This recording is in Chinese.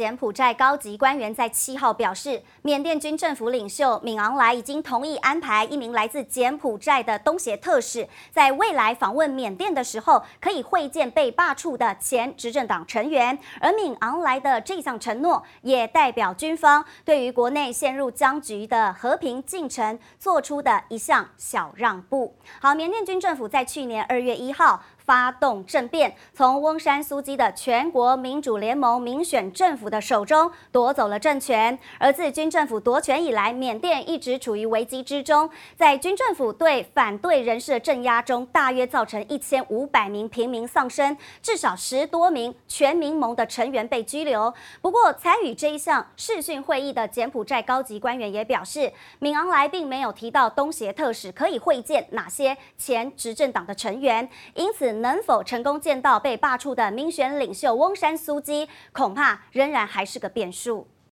柬埔寨高级官员在七号表示，缅甸军政府领袖敏昂莱已经同意安排一名来自柬埔寨的东协特使，在未来访问缅甸的时候，可以会见被罢黜的前执政党成员。而敏昂莱的这项承诺，也代表军方对于国内陷入僵局的和平进程做出的一项小让步。好，缅甸军政府在去年二月一号。发动政变，从翁山苏姬的全国民主联盟民选政府的手中夺走了政权。而自军政府夺权以来，缅甸一直处于危机之中。在军政府对反对人士的镇压中，大约造成一千五百名平民丧生，至少十多名全民盟的成员被拘留。不过，参与这一项视讯会议的柬埔寨高级官员也表示，敏昂莱并没有提到东协特使可以会见哪些前执政党的成员，因此。能否成功见到被罢黜的民选领袖翁山苏姬，恐怕仍然还是个变数。